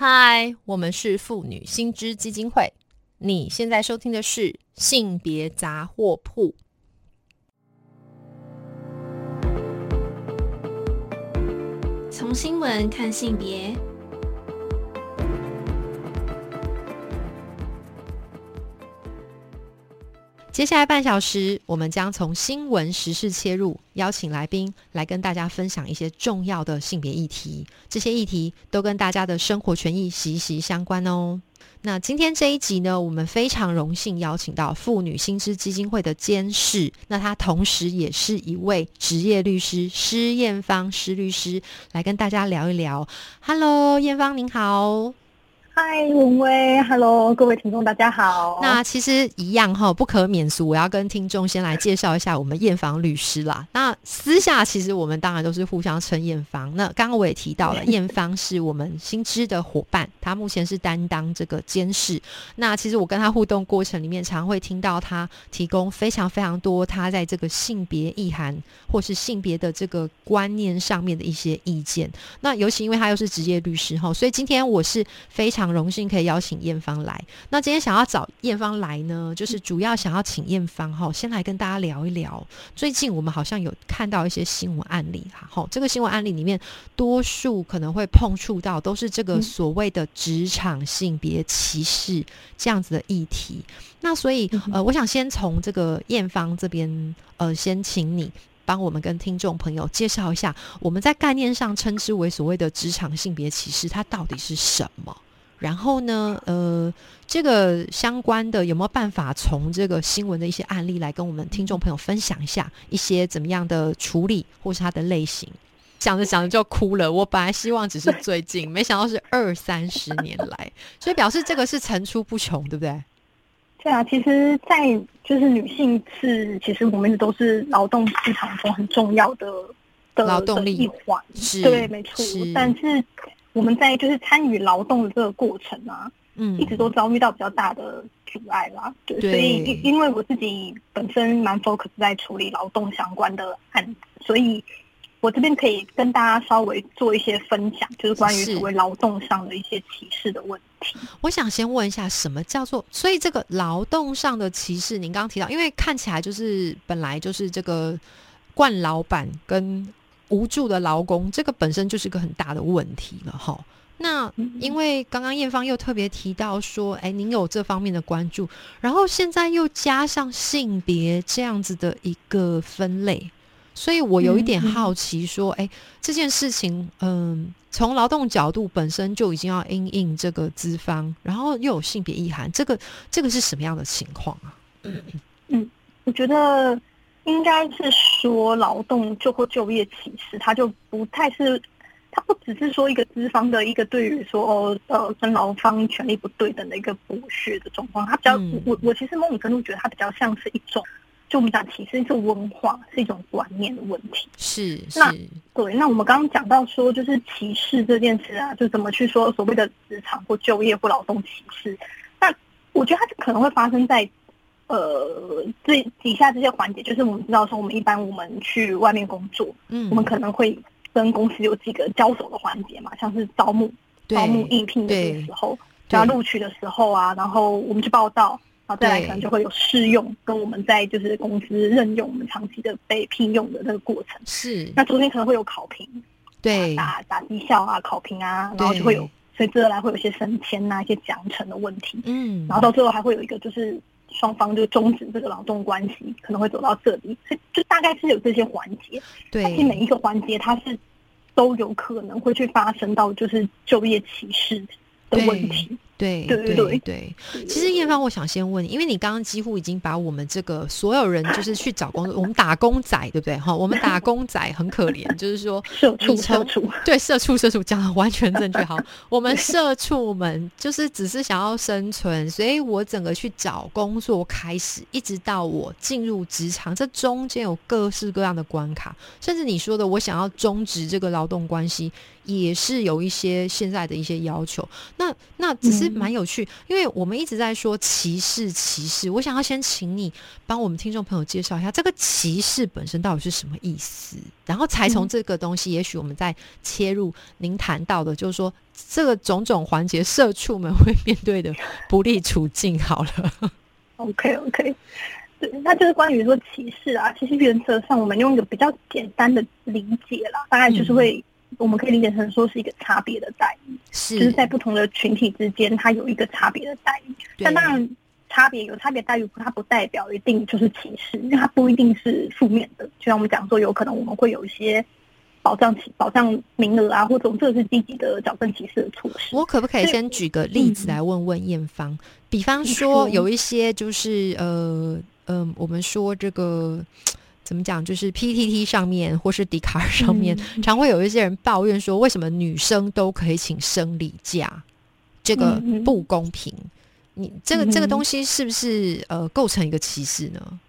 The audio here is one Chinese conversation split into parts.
嗨，我们是妇女新知基金会。你现在收听的是性别杂货铺。从新闻看性别。接下来半小时，我们将从新闻时事切入，邀请来宾来跟大家分享一些重要的性别议题。这些议题都跟大家的生活权益息息相关哦。那今天这一集呢，我们非常荣幸邀请到妇女薪资基金会的监事，那她同时也是一位职业律师施艳芳施律师，来跟大家聊一聊。Hello，艳芳您好。嗨，文威，Hello，各位听众，大家好。那其实一样哈，不可免俗，我要跟听众先来介绍一下我们验房律师啦。那私下其实我们当然都是互相称验房。那刚刚我也提到了，验方是我们新知的伙伴，他目前是担当这个监事。那其实我跟他互动过程里面，常会听到他提供非常非常多他在这个性别意涵或是性别的这个观念上面的一些意见。那尤其因为他又是职业律师哈，所以今天我是非常。荣幸可以邀请艳芳来。那今天想要找艳芳来呢，就是主要想要请艳芳哈，先来跟大家聊一聊。最近我们好像有看到一些新闻案例哈，哈，这个新闻案例里面，多数可能会碰触到都是这个所谓的职场性别歧视这样子的议题。那所以呃，我想先从这个艳芳这边呃，先请你。帮我们跟听众朋友介绍一下，我们在概念上称之为所谓的职场性别歧视，它到底是什么？然后呢，呃，这个相关的有没有办法从这个新闻的一些案例来跟我们听众朋友分享一下一些怎么样的处理，或是它的类型？想着想着就哭了。我本来希望只是最近，没想到是二三十年来，所以表示这个是层出不穷，对不对？对啊，其实，在就是女性是，其实我们都是劳动市场中很重要的的劳动力一环，是，对，没错，但是。我们在就是参与劳动的这个过程啊，嗯，一直都遭遇到比较大的阻碍啦。对，所以因因为我自己本身蛮 focus 在处理劳动相关的案子，所以我这边可以跟大家稍微做一些分享，就是关于所谓劳动上的一些歧视的问题。我想先问一下，什么叫做？所以这个劳动上的歧视，您刚刚提到，因为看起来就是本来就是这个惯老板跟。无助的劳工，这个本身就是个很大的问题了哈。那因为刚刚艳芳又特别提到说，哎，您有这方面的关注，然后现在又加上性别这样子的一个分类，所以我有一点好奇说，哎，这件事情，嗯，从劳动角度本身就已经要因应这个资方，然后又有性别意涵，这个这个是什么样的情况啊？嗯嗯，我觉得。应该是说劳动就或就业歧视，它就不太是，它不只是说一个资方的一个对于说呃跟劳方权利不对等的一个剥削的状况，它比较我我其实某种程度觉得它比较像是一种，就我们讲歧视是文化，是一种观念的问题。是那对，那我们刚刚讲到说就是歧视这件事啊，就怎么去说所谓的职场或就业或劳动歧视，那我觉得它是可能会发生在。呃，这底下这些环节，就是我们知道说，我们一般我们去外面工作，嗯，我们可能会跟公司有几个交手的环节嘛，像是招募、招募应聘的这个时候，要录取的时候啊，然后我们去报道，然后再来可能就会有试用，跟我们在就是公司任用我们长期的被聘用的那个过程。是，那中间可能会有考评，对，打打绩效啊，考评啊，然后就会有随之而来会有一些升迁啊，一些奖惩的问题。嗯，然后到最后还会有一个就是。双方就终止这个劳动关系，可能会走到这里，所以就大概是有这些环节。对，而且每一个环节它是都有可能会去发生到就是就业歧视的问题。对对对对，其实艳芳，我想先问你，因为你刚刚几乎已经把我们这个所有人就是去找工作，我们打工仔对不对？哈，我们打工仔很可怜，就是说 社畜社畜，对社畜社畜讲的完全正确。好，我们社畜们就是只是想要生存，所以我整个去找工作开始，一直到我进入职场，这中间有各式各样的关卡，甚至你说的我想要终止这个劳动关系，也是有一些现在的一些要求。那那只是。实蛮有趣，因为我们一直在说歧视，歧视。我想要先请你帮我们听众朋友介绍一下这个歧视本身到底是什么意思，然后才从这个东西，也许我们再切入您谈到的，就是说这个种种环节，社畜们会面对的不利处境。好了，OK OK，对，那就是关于说歧视啊，其实原则上我们用一个比较简单的理解啦，大概就是会。我们可以理解成说是一个差别的待遇，是就是在不同的群体之间，它有一个差别的待遇。但当然，差别有差别待遇，它不代表一定就是歧视，因为它不一定是负面的。就像我们讲说，有可能我们会有一些保障保障名额啊，或者这是积极的矫正歧视的措施。我可不可以先举个例子来问问艳芳？比方说，有一些就是呃呃，我们说这个。怎么讲？就是 PTT 上面或是迪卡尔上面，常会有一些人抱怨说，为什么女生都可以请生理假？这个不公平。你这个这个东西是不是呃构成一个歧视呢？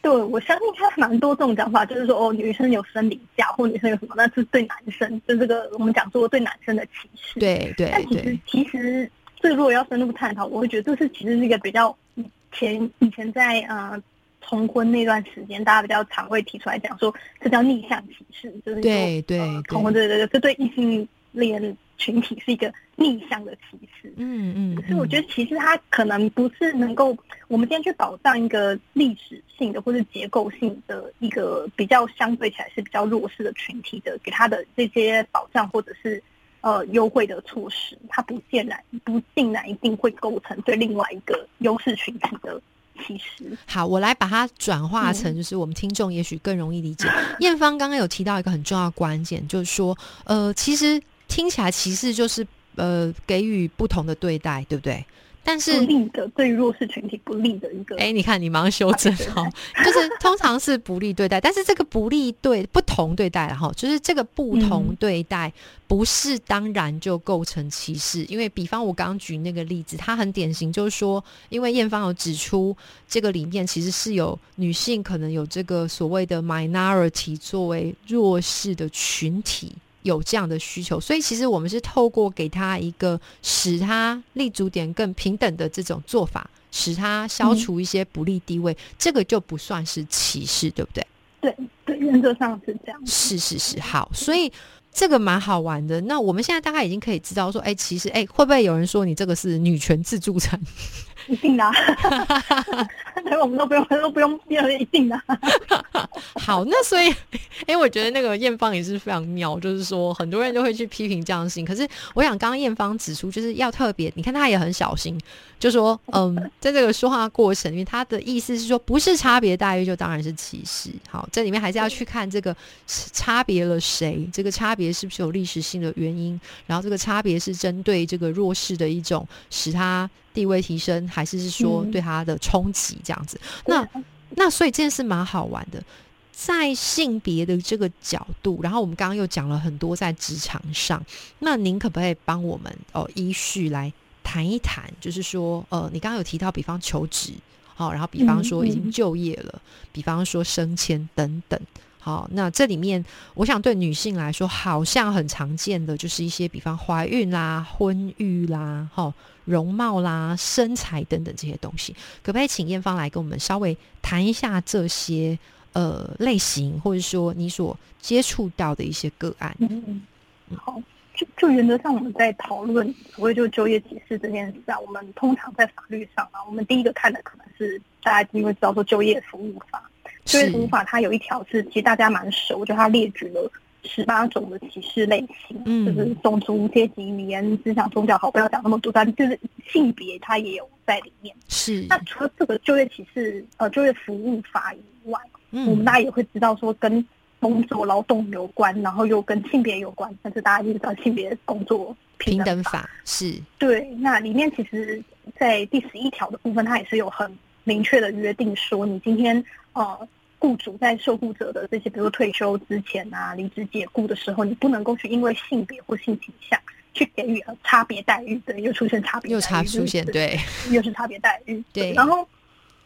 对，我相信他蛮多这种讲法，就是说哦，女生有生理假，或女生有什么，那是对男生，就这个我们讲说对男生的歧视。对对。但其实其实，这如果要深入探讨，我会觉得这是其实是一个比较以前以前在呃。重婚那段时间，大家比较常会提出来讲说，这叫逆向歧视，就是对对通婚对对对，这对异性恋群体是一个逆向的歧视。嗯嗯，可是我觉得其实它可能不是能够，我们今天去保障一个历史性的或者结构性的一个比较相对起来是比较弱势的群体的，给他的这些保障或者是呃优惠的措施，它不见然不竟然一定会构成对另外一个优势群体的。其实好，我来把它转化成，就是我们听众也许更容易理解。艳芳刚刚有提到一个很重要的关键，就是说，呃，其实听起来歧视就是呃给予不同的对待，对不对？但是不利的对弱势群体不利的一个，哎，你看你忙修正哈，就是通常是不利对待，但是这个不利对不同对待哈，就是这个不同对待不是当然就构成歧视，因为比方我刚刚举那个例子，它很典型，就是说，因为艳芳有指出这个里面其实是有女性可能有这个所谓的 minority 作为弱势的群体。有这样的需求，所以其实我们是透过给他一个使他立足点更平等的这种做法，使他消除一些不利地位，这个就不算是歧视，对不对？对对，原则上是这样。是是是，好，所以这个蛮好玩的。那我们现在大概已经可以知道说，哎，其实哎，会不会有人说你这个是女权自助餐？一定的，所以我们都不用都不用变一定的。好，那所以，哎，我觉得那个艳芳也是非常妙，就是说很多人都会去批评这样的事情。可是，我想刚刚艳芳指出，就是要特别，你看他也很小心，就说，嗯，在这个说话过程里面，他的意思是说，不是差别待遇，就当然是歧视。好，这里面还是要去看这个差别了谁，这个差别是不是有历史性的原因，然后这个差别是针对这个弱势的一种使他。地位提升，还是是说对他的冲击这样子？那那所以这件事蛮好玩的，在性别的这个角度，然后我们刚刚又讲了很多在职场上，那您可不可以帮我们哦依序来谈一谈？就是说，呃，你刚刚有提到，比方求职，好，然后比方说已经就业了，比方说升迁等等。好，那这里面，我想对女性来说，好像很常见的就是一些，比方怀孕啦、婚育啦、哈、容貌啦、身材等等这些东西，可不可以请艳芳来跟我们稍微谈一下这些呃类型，或者说你所接触到的一些个案？嗯，好，就就原则上我们在讨论所谓就就业歧视这件事啊，我们通常在法律上啊，我们第一个看的可能是大家因为知道说就业服务法。就业服务法它有一条是，其实大家蛮熟，就它列举了十八种的歧视类型，嗯，就是种族、阶级、语言、思想、宗教，好，不要讲那么多，但就是性别它也有在里面。是。那除了这个就业歧视，呃，就业服务法以外，嗯，我们大家也会知道说跟工作劳动有关，然后又跟性别有关，但是大家一直知道性别工作平等法是。对，那里面其实，在第十一条的部分，它也是有很明确的约定，说你今天呃。雇主在受雇者的这些，比如退休之前啊、离职解雇的时候，你不能够去因为性别或性倾向去给予差别待遇，对，又出现差别，又差出现，对，又是差别待遇，对。然后，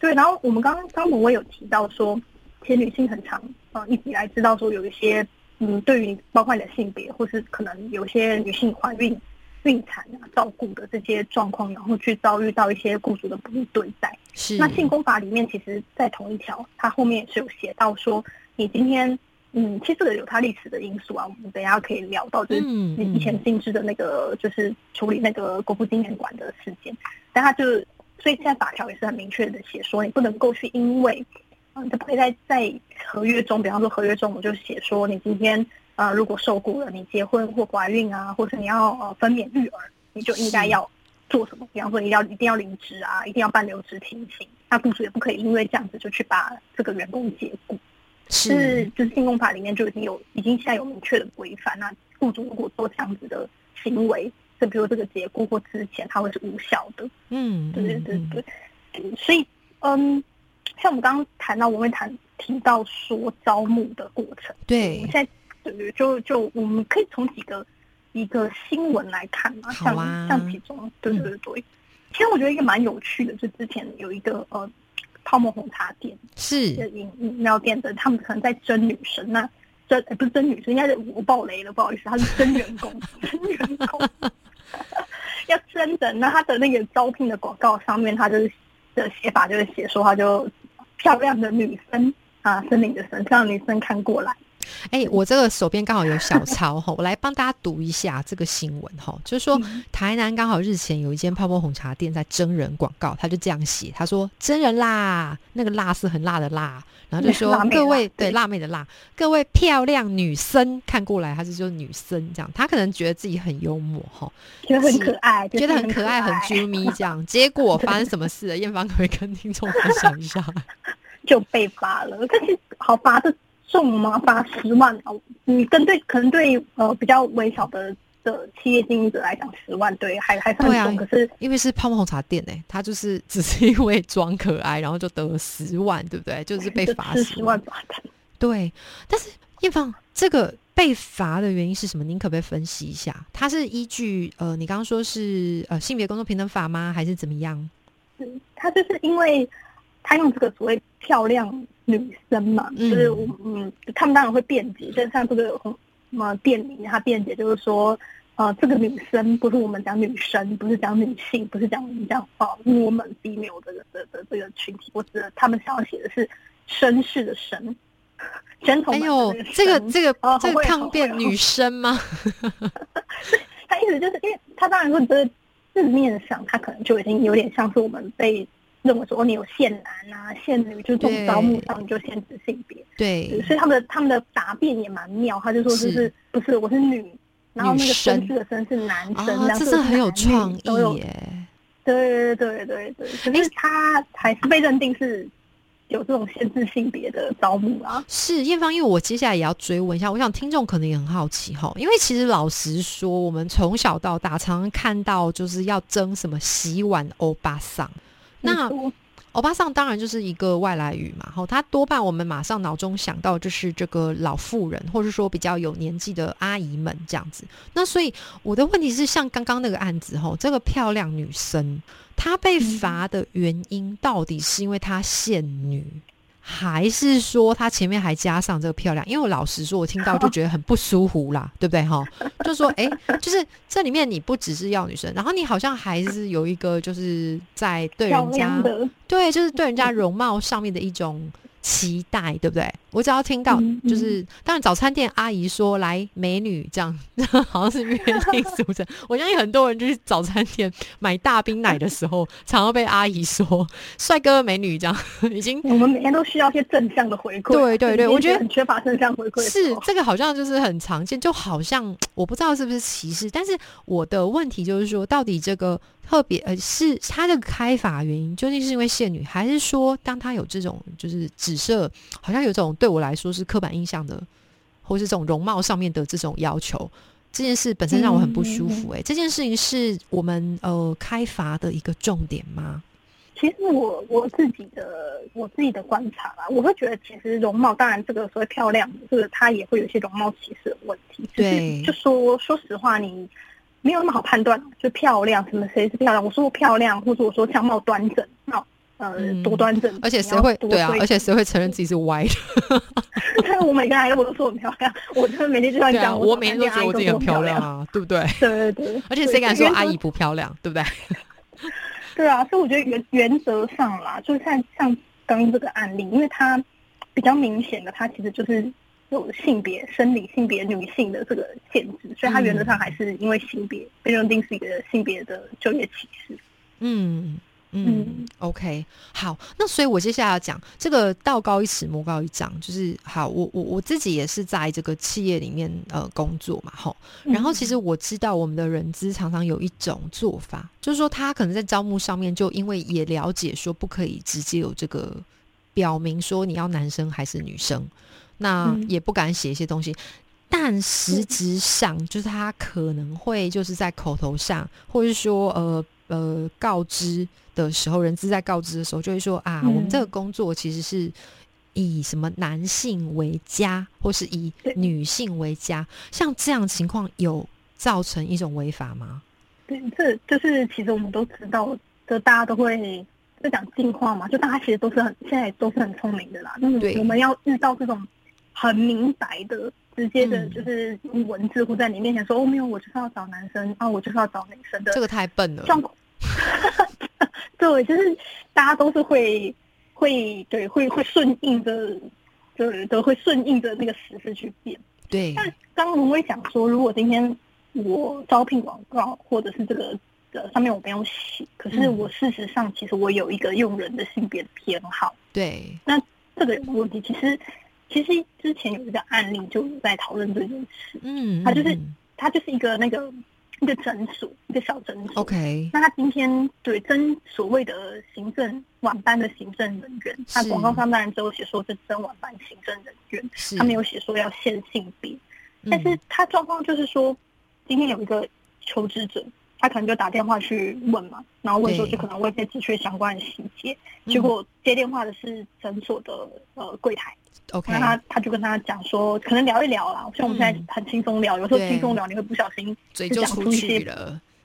对，然后我们刚刚刚我有提到说，其实女性很常啊一直以来知道说有一些，嗯，对于包括你的性别，或是可能有些女性怀孕孕产啊、照顾的这些状况，然后去遭遇到一些雇主的不利对待。是那性工法里面，其实在同一条，它后面也是有写到说，你今天，嗯，其实这个有它历史的因素啊，我们等一下可以聊到，就是嗯你以前定制的那个，就是处理那个国父纪念馆的事件，但它就是，所以现在法条也是很明确的写说，你不能够去因为，嗯，你不可以在在合约中，比方说合约中我就写说，你今天呃如果受雇了，你结婚或怀孕啊，或者你要呃分娩育儿，你就应该要做什么？比方说，你要一定要离职啊，一定要办留职停薪。那雇主也不可以因为这样子就去把这个员工解雇。是是就是性工法里面就已经有，已经现在有明确的规范。那雇主如果做这样子的行为，就比如这个解雇或之前，它会是无效的。嗯，对对对对。嗯所以，嗯，像我们刚刚谈到，我们会谈提到说招募的过程。我对们，现在对对，就就我们可以从几个一个新闻来看嘛，像啊像其中，对对对对。其实我觉得一个蛮有趣的，就之前有一个呃泡沫红茶店的是饮饮料店的，他们可能在争女生，那争、呃不是争女生，应该是我爆雷了，不好意思，他是争员工，争员工 要真的。那他的那个招聘的广告上面，他就是的写法就是写说，他就漂亮的女生啊，森林的森，漂亮的女生看过来。哎、我这个手边刚好有小抄哈，我来帮大家读一下这个新闻哈，就是说嗯台南刚好日前有一间泡泡红茶店在真人广告，他就这样写，他说真人辣，那个辣是很辣的辣，然后就说各位辣对对辣妹的辣，各位漂亮女生看过来，他是就是女生这样，他可能觉得自己很幽默哈，觉得很可爱，觉得很可可爱很啾咪 这样，结果发生什么事了？艳芳可以跟听众分享一下？就被罚了。但是好罚的重吗？罚十万哦！你跟对可能对呃比较微小的的企业经营者来讲，十万对还还算对啊，可是因为是泡沫红茶店哎、他就是只是因为装可爱，然后就得了十万，对不对？就是被就罚十万。罚单。对，但是艳芳这个被罚的原因是什么？您可不可以分析一下？它是依据呃，你刚刚说是呃性别工作平等法吗？还是怎么样？嗯，他就是因为他用这个所谓漂亮女生嘛，嗯就是我嗯，他们当然会辩解，就像这个红什么店里他辩解就是说，呃，这个女生不是我们讲女生，不是讲女性，不是讲我们讲哦我们 female 的的的这个群体，我指的他们想要写的是绅士的绅。gentleman 哎呦，这个这个哦这个抗辩女 生吗？他意思就是因为他当然会觉得字面上，他可能就已经有点像是我们被认为说哦，你有限男啊、限女，就是这种招募上你就限制性别，对，所以他们的他们的答辩也蛮妙，他就说就是。是不是我是女，然后那个生绅士的绅是男生，啊，这是很有创意耶。对对对对对，可是他还是被认定是有这种限制性别的招募啊。是艳芳，因为我接下来也要追问一下，我想听众可能也很好奇哈，因为其实老实说，我们从小到大常常看到就是要争什么洗碗欧巴桑，那 欧巴桑当然就是一个外来语嘛，吼，它多半我们马上脑中想到就是这个老妇人，或者说比较有年纪的阿姨们这样子。那所以我的问题是，像刚刚那个案子，吼，这个漂亮女生她被罚的原因到底是因为她现女？还是说他前面还加上这个漂亮？因为我老实说，我听到就觉得很不舒服啦，对不对哈？就说哎、就是这里面你不只是要女生，然后你好像还是有一个就是在对人家，对，就是对人家容貌上面的一种期待，对不对？我只要听到就是，当然早餐店阿姨说来美女这样，好像是约定俗成。我相信很多人就是早餐店买大冰奶的时候，常常被阿姨说帅哥美女这样，已经我们每天都需要一些正向的回馈啊。对对对我觉得很缺乏正向回馈。是这个好像就是很常见，就好像我不知道是不是歧视，但是我的问题就是说，到底这个特别呃是它的开法原因究竟是因为限女，还是说当它有这种就是指涉，好像有种对我来说是刻板印象的，或是这种容貌上面的这种要求，这件事本身让我很不舒服、欸。这件事情是我们呃开发的一个重点吗？其实我我自己的我自己的观察啦，我会觉得其实容貌，当然这个所谓漂亮，这个它也会有一些容貌歧视的问题。对就说说实话，你没有那么好判断，就漂亮什么谁是漂亮？我说我漂亮，或者我说相貌端正，那多端正，而且谁会对啊？而且谁会承认自己是歪的？对 我每个来我都说很漂亮，我真的每天就算讲，我每天都觉得我自己很漂漂亮。啊，对不对？对 对对，而且谁敢说阿姨姨？不漂亮，对不对？对啊，所以我觉得原原则上啦，就是像像刚刚这个案例，因为它比较明显的，它其实就是有性别、生理性别女性的这个限制，所以它原则上还是因为性别被认定是一个性别的就业歧视。嗯嗯嗯，OK，好，那所以我接下来要讲这个道高一尺，魔高一丈，就是好，我我我自己也是在这个企业里面呃工作嘛，吼，然后其实我知道我们的人资常常有一种做法，就是说他可能在招募上面就因为也了解说不可以直接有这个表明说你要男生还是女生，那嗯。也不敢写一些东西。但实质上，就是他可能会就是在口头上，或者是说呃呃告知的时候，人资在告知的时候就会说啊，嗯我们这个工作其实是以什么男性为家，或是以女性为家，像这样情况有造成一种违法吗？对，这就是其实我们都知道，就大家都会就讲进化嘛，就大家其实都是很现在都是很聪明的啦。那对我们要遇到这种很明白的、直接的，嗯就是用文字或在你面前说哦没有，我就是要找男生啊，我就是要找女生的这个太笨了。状况。对，就是大家都是会会对会会顺应着，对都会顺应着那个时事去变。对，但刚刚龙威讲说，如果今天我招聘广告或者是这个呃上面我没有写，可是嗯我事实上其实我有一个用人的性别的偏好，对，那这个问题。其实其实之前有一个案例就在讨论这件事，嗯，他就是嗯它就是一个那个一个诊所，一个小诊所。OK，那他今天对征所谓的行政晚班的行政人员，他广告上当然只有写说是征晚班行政人员，他没有写说要限性别。嗯但是他状况就是说，今天有一个求职者，他可能就打电话去问嘛，然后问说对。就可能问一些职缺相关的细节，嗯。结果接电话的是诊所的呃柜台，OK，那他他就跟他讲说，可能聊一聊啦，像我们现嗯。在很轻松聊，有时候轻松聊你会不小心嘴就出讲出一些。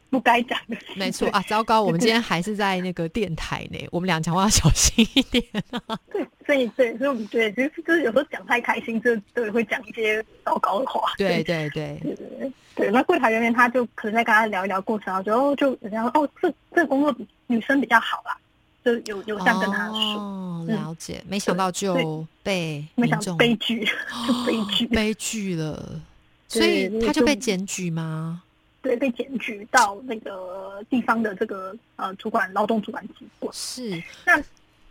不该讲的没错啊，糟糕，我们今天还是在那个电台呢，我们俩讲话要小心一点。对，所以对，所以我们觉得就是就是有时候讲太开心，就对会讲一些糟糕的话，对对对，对对对。对，那柜台人员他就可能在跟他聊一聊过程，然后就哦就人家说哦这这个工作比女生比较好啦，就有有这样跟他说，哦，嗯。了解，没想到就被没想到悲剧就 悲剧，悲剧了，所以他就就被检举吗？对，被检举到那个地方的这个呃主管劳动主管机关，是，那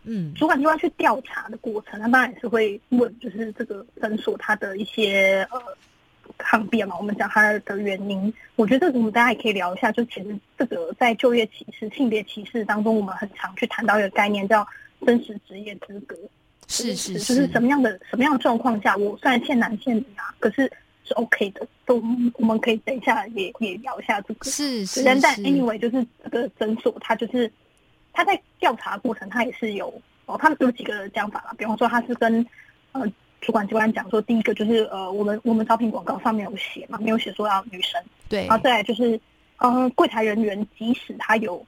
嗯，主管机关去调查的过程，他当然也是会问，就是这个诊所它的一些呃抗辩嘛，我们讲它的原因。我觉得这个我们大家也可以聊一下，就其实这个在就业歧视、性别歧视当中，我们很常去谈到一个概念叫真实职业资格。是是就是什么样的什么样的状况下，我虽然欠男欠女啊，可是是 OK 的。都我们可以等一下也也聊一下这个。是是但但，anyway，就是这个诊所，他就是他在调查过程，他也是有哦，他们有几个讲法啦。比方说，他是跟呃主管机关讲说，第一个就是呃，我们我们招聘广告上面有写嘛，没有写说要女生。对然后再来就是呃，柜台人员即使他有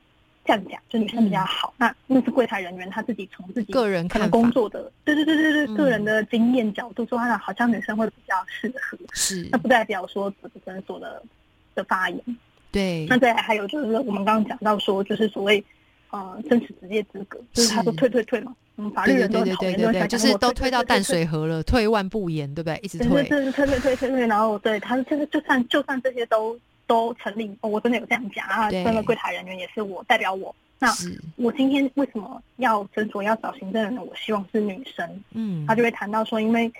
这样讲，就女生比较好，那那是柜台人员他自己从自己个人看工作的，对对对对对，嗯。个人的经验角度说，他好像女生会比较适合。是。那，不代表说这个诊所的的发言。对。那再来还有就是我们刚刚讲到说，就是所谓呃真实职业资格，就是他说退退退嘛，嗯，法律对人都很讨厌，对对对就是都推到淡。水河了，退一万步言，对不对？一直对退对，对对退退退退退，然后对他就是就算就算这些都都成立，哦，我真的有这样讲啊，对。真的柜台人员也是我代表我。那，我今天为什么要诊所要找行政人员？我希望是女生，嗯，他就会谈到说，因为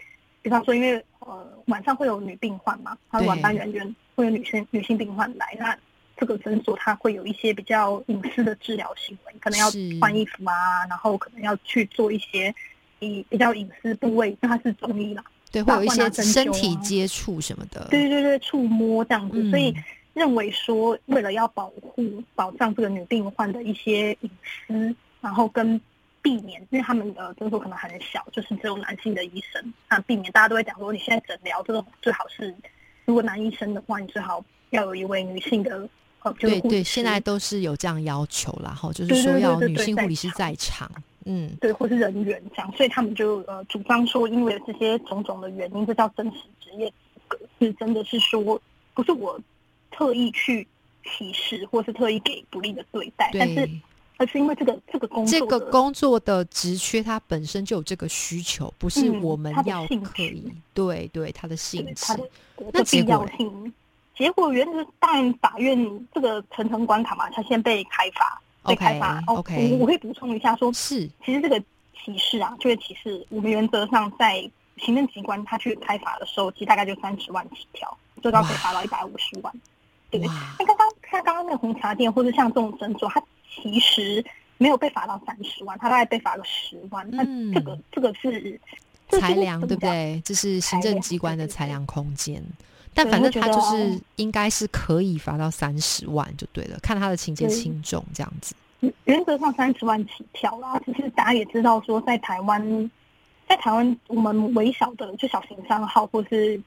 比方说，因为呃晚上会有女病患嘛，他对晚班人员会有女性女性病患来，那这个诊所它会有一些比较隐私的治疗行为，可能要换衣服啊，然后可能要去做一些以比较隐私部位，因为它是中医啦，对，会有一些身体接触什么的，对对对，触摸这样子，嗯所以认为说为了要保护保障这个女病患的一些隐私，然后跟避免，因为他们的诊所可能很小，就是只有男性的医生，那避免大家都会讲说，你现在诊疗这种最好是，如果男医生的话，你最好要有一位女性的呃，就是对对，现在都是有这样要求啦，哈，就是说要女性护理师场在场，嗯，对，或是人员这样，所以他们就呃主张说，因为这些种种的原因，这叫真实职业资格，是真的是说不是我特意去歧视或是特意给不利的对待，但是，而是因为这个这个工作这个工作的职缺它本身就有这个需求，不是嗯我们要性质刻意，对对，它的性质那的必要结果嘞性。结果原则当然法院这个层层关卡嘛，它先被开罚，被开罚。哦 OK，OK 我我可以补充一下说，是其实这个歧视啊，就业歧视，我们原则上在行政机关他去开罚的时候，其实大概就三十万起跳，最高可以罚到一百五十万。对，哇那刚刚像刚刚那个红茶店，或者像这种诊所，它其实没有被罚到三十万，它大概被罚了十万。那嗯这个这个是裁量，对不？对？这是行政机关的裁量空间。但反正他就是应该是可以罚到三十万就对了，看他的情节对轻重这样子。原则上三十万起跳啦，只是大家也知道说，在台湾，在台湾我们微小的就小型商号或是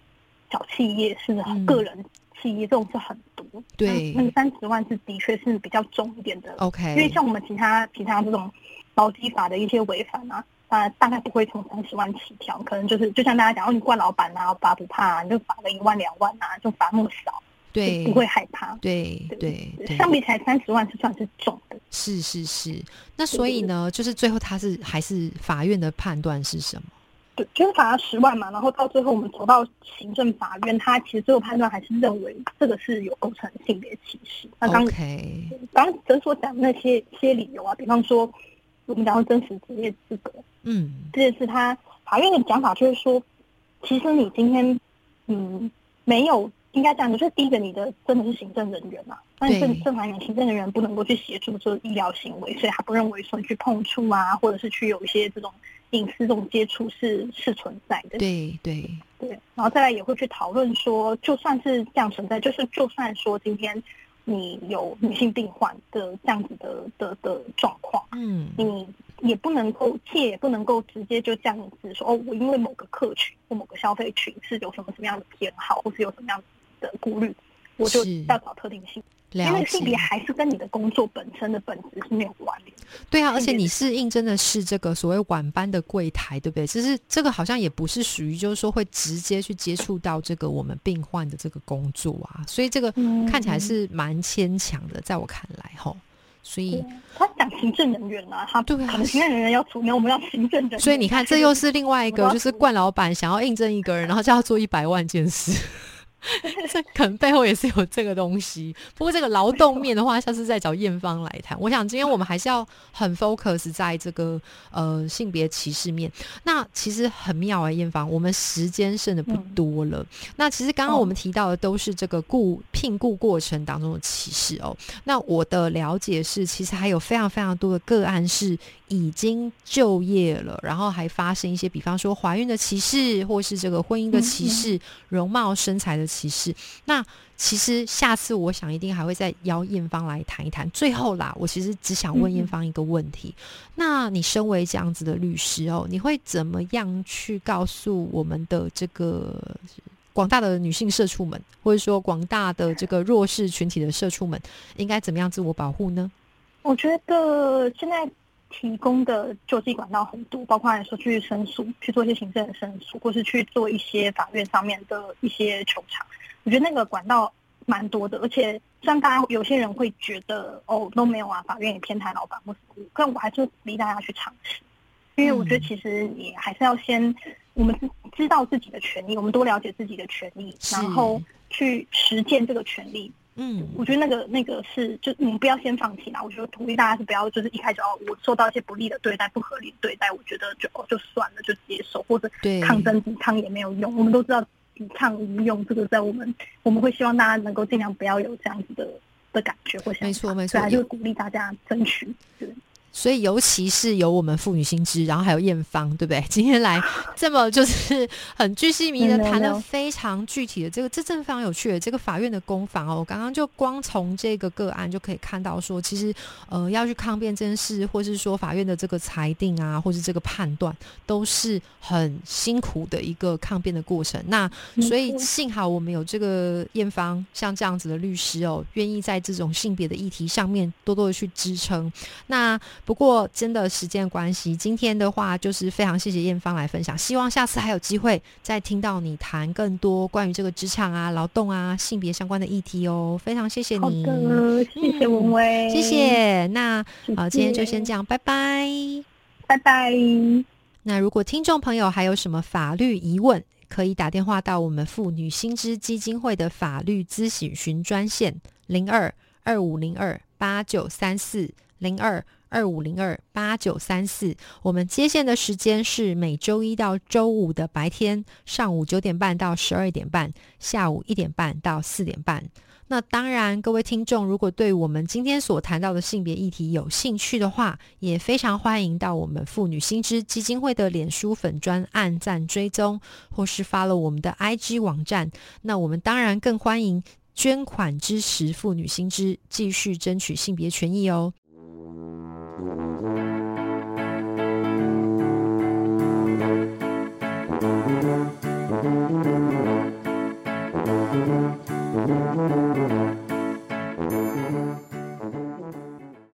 小企业是个人企业，这种是很多。对那那个三十万是的确是比较重一点的，OK，因为像我们其他其他这种劳基法的一些违反啊，啊，大概不会从三十万起跳，可能就是就像大家讲，哦，你怪老板啊，罚不怕、啊，你就罚个一万两万啊，就罚那么少，对，不会害怕。对对对，相比起来，三十万是算是重的。是是是。那所以呢，就是最后他是还是法院的判断是什么？对，就是罚十万嘛，然后到最后我们走到行政法院，他其实最后判断还是认为这个是有构成性别歧视。那刚刚刚诊所讲的那些些理由啊，比方说我们讲到真实职业资格嗯，这件事，他法院的讲法就是说，其实你今天嗯没有应该这样的，就是第一个你的真的是行政人员嘛，但是正正常人行政人员不能够去协助做医疗行为，所以他不认为说你去碰触啊，或者是去有一些这种隐私这种接触是是存在的。对对，对，然后再来也会去讨论说，就算是这样存在，就是就算说今天你有女性病患的这样子的的的状况，嗯，你也不能够借，也不能够直接就这样子说哦，我因为某个客群或某个消费群是有什么什么样的偏好，或是有什么样的顾虑，我就是。要找特定性，因了为性别。还是跟你的工作本身的本质是没有关联的。对啊，而且你是应征的是这个所谓晚班的柜台，对不对？只是这个好像也不是属于就是说会直接去接触到这个我们病患的这个工作啊，所以这个嗯看起来是蛮牵强的，在我看来吼。所以对，他讲行政人员啊，他对啊行政人员要处理，我们要行政人员。所以你看，这又是另外一个，就是冠老板想要应征一个人，然后叫他做一百万件事。这可能背后也是有这个东西。不过这个劳动面的话，下次再找艳芳来谈。我想今天我们还是要很 focus 在这个呃性别歧视面。那其实很妙啊、艳芳，我们时间剩的不多了。那其实刚刚我们提到的都是这个雇聘雇过程当中的歧视哦。那我的了解是，其实还有非常非常多的个案是已经就业了，然后还发生一些，比方说怀孕的歧视，或是这个婚姻的歧视、容貌身材的歧视。那其实下次我想一定还会再邀艳芳来谈一谈。最后啦，我其实只想问艳芳一个问题：那你身为这样子的律师哦，你会怎么样去告诉我们的这个？广大的女性社畜们，或者说广大的这个弱势群体的社畜们，应该怎么样自我保护呢？我觉得现在提供的救济管道很多，包括说去申诉，去做一些行政的申诉，或是去做一些法院上面的一些求偿。我觉得那个管道蛮多的，而且虽然大家有些人会觉得哦都没有啊，法院也偏袒老板或什么，但我还是鼓励大家去尝试，因为我觉得其实你还是要先我们知知道自己的权利，我们多了解自己的权利，然后去实践这个权利。嗯，我觉得那个那个是，就你们不要先放弃啦。我觉得鼓励大家是不要，就是一开始哦，我受到一些不利的对待、不合理的对待，我觉得就哦就算了，就接受，或者对，抗争抵抗也没有用。我们都知道抵抗无用，这个在我们我们会希望大家能够尽量不要有这样子的的感觉或想法。没错没错所以还是鼓励大家争取。对，所以，尤其是有我们妇女新知，然后还有艳芳，对不对？今天来这么就是很具细迷的谈了非常具体的这个，这真的非常有趣的这个法院的攻防哦。我刚刚就光从这个个案就可以看到说，其实呃要去抗辩这件事，或是说法院的这个裁定啊，或是这个判断，都是很辛苦的一个抗辩的过程。那所以幸好我们有这个艳芳像这样子的律师哦，愿意在这种性别的议题上面多多的去支撑。那不过真的时间关系，今天的话就是非常谢谢艳芳来分享，希望下次还有机会再听到你谈更多关于这个职场啊、劳动啊、性别相关的议题哦。非常谢谢你，好的，谢谢文威，谢谢。那好，今天就先这样，拜拜，拜拜。那如果听众朋友还有什么法律疑问，可以打电话到我们妇女新知基金会的法律咨询询专线零二二五零二八九三四零二二五零二八九三四。我们接线的时间是每周一到周五的白天上午九点半到十二点半，下午一点半到四点半。那当然，各位听众，如果对我们今天所谈到的性别议题有兴趣的话，也非常欢迎到我们妇女新知基金会的脸书粉专按赞追踪，或是发了我们的 IG 网站。那我们当然更欢迎捐款支持妇女新知，继续争取性别权益哦。